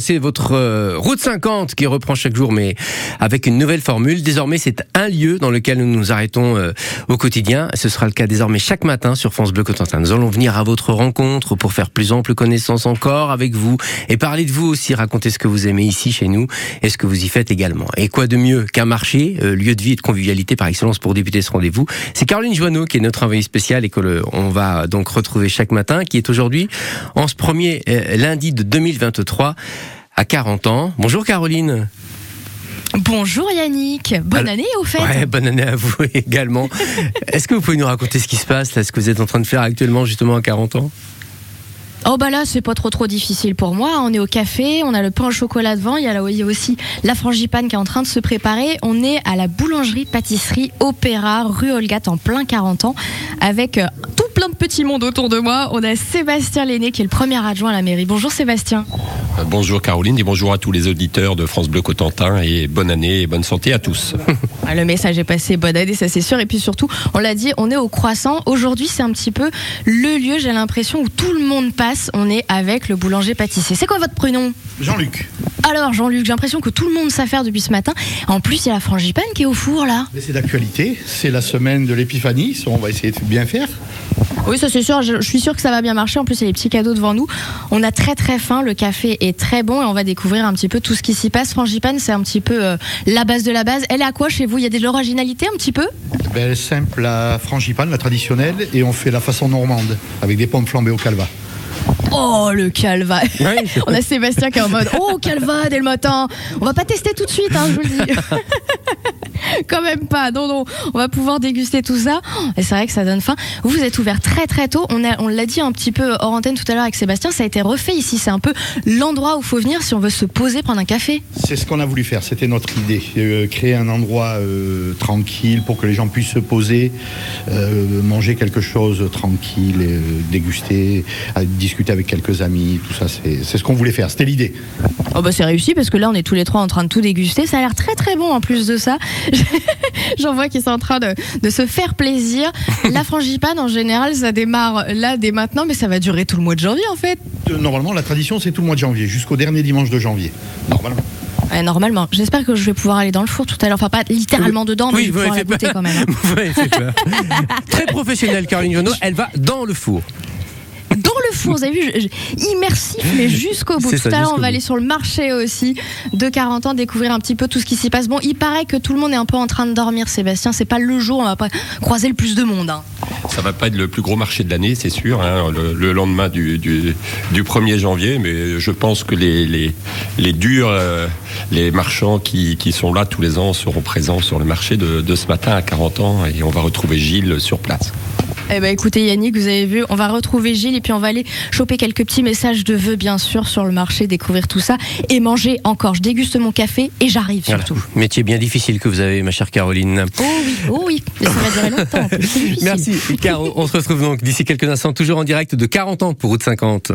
c'est votre euh, route 50 qui reprend chaque jour, mais avec une nouvelle formule. Désormais, c'est un lieu dans lequel nous nous arrêtons euh, au quotidien. Ce sera le cas désormais chaque matin sur France Bleu Cotentin. Nous allons venir à votre rencontre pour faire plus ample connaissance encore avec vous et parler de vous aussi, raconter ce que vous aimez ici chez nous et ce que vous y faites également. Et quoi de mieux qu'un marché, euh, lieu de vie et de convivialité par excellence pour débuter ce rendez-vous? C'est Caroline Joanneau qui est notre envoyée spéciale et que le, on va donc retrouver chaque matin, qui est aujourd'hui en ce premier lundi de 2023 à 40 ans. Bonjour Caroline. Bonjour Yannick, bonne Alors- année au fait. Ouais, bonne année à vous également. Est-ce que vous pouvez nous raconter ce qui se passe, là, ce que vous êtes en train de faire actuellement justement à 40 ans? Oh bah là c'est pas trop trop difficile pour moi. On est au café, on a le pain au chocolat devant, il y a, là, il y a aussi la frangipane qui est en train de se préparer. On est à la boulangerie pâtisserie Opéra rue Olgat en plein 40 ans avec euh, tout plein de petits mondes autour de moi. On a Sébastien Lenné qui est le premier adjoint à la mairie. Bonjour Sébastien. Euh, Bonjour Caroline et bonjour à tous les auditeurs de France Bleu Cotentin et bonne année et bonne santé à tous. Ah, Le message est passé, bonne année, ça c'est sûr. Et puis surtout, on l'a dit, on est au croissant. Aujourd'hui, c'est un petit peu le lieu, j'ai l'impression, où tout le monde passe. On est avec le boulanger pâtissier. C'est quoi votre prénom? Jean-Luc, Alors, Jean-Luc, j'ai l'impression que tout le monde sait faire depuis ce matin. En plus, il y a la frangipane qui est au four, là. c'est d'actualité, c'est la semaine de l'épiphanie, on va essayer de bien faire. Oui, ça c'est sûr, je, je suis sûre que ça va bien marcher. En plus, il y a les petits cadeaux devant nous. On a très très faim, le café est très bon et on va découvrir un petit peu tout ce qui s'y passe. Frangipane, c'est un petit peu euh, la base de la base. Elle est à quoi chez vous? Il y a de l'originalité un petit peu? Ben, elle est simple, la frangipane, la traditionnelle, et on fait la façon normande, avec des pommes flambées au calva. Oh, le calva Ouais. On a Sébastien qui est en mode Oh, calva dès le matin On va pas tester tout de suite, hein, je vous le dis. Quand même pas, non, non. On va pouvoir déguster tout ça. Et c'est vrai que ça donne faim. Vous, vous êtes ouvert très très tôt. On, a- on l'a dit un petit peu hors antenne tout à l'heure avec Sébastien, ça a été refait ici. C'est un peu l'endroit où il faut venir si on veut se poser, prendre un café. C'est ce qu'on a voulu faire, c'était notre idée, euh, créer un endroit euh, tranquille pour que les gens puissent se poser, euh, manger quelque chose tranquille, euh, déguster, discuter avec quelques amis, tout ça, c'est c'est ce qu'on voulait faire, c'était l'idée. Oh bah c'est réussi parce que là on est tous les trois en train de tout déguster. Ça a l'air très très bon en plus de ça. J'en vois qu'ils sont en train de, de se faire plaisir. La frangipane en général ça démarre là dès maintenant mais ça va durer tout le mois de janvier en fait. Euh, Normalement, la tradition, c'est tout le mois de janvier, jusqu'au dernier dimanche de janvier. Normalement. Ouais, normalement. J'espère que je vais pouvoir aller dans le four tout à l'heure. Enfin pas littéralement dedans mais Oui, je vais pouvoir la goûter quand même. hein. Très professionnelle Caroline Joanneau, elle va dans le four. Vous avez vu, je- je- immersif mais jusqu'au bout. Tout ça, à l'heure on va aller sur le marché aussi de 40 ans découvrir un petit peu tout ce qui s'y passe. Bon, il paraît que tout le monde est un peu en train de dormir Sébastien. C'est pas le jour où on va pas croiser le plus de monde. hein. Ça va pas être le plus gros marché de l'année, c'est sûr, hein, le, le lendemain du, du, du 1er janvier, mais je pense que les, les, les durs, euh, les marchands qui, qui sont là tous les ans seront présents sur le marché de, de ce matin à 40 ans et on va retrouver Gilles sur place. Eh ben écoutez Yannick, vous avez vu, on va retrouver Gilles et puis on va aller choper quelques petits messages de vœux bien sûr sur le marché, découvrir tout ça et manger encore. Je déguste mon café et j'arrive Voilà. surtout. Métier bien difficile que vous avez, ma chère Caroline. Oh oui, oh oui, mais ça va durer longtemps. Merci, Caro. On se retrouve donc d'ici quelques instants, toujours en direct de 40 ans pour Route 50.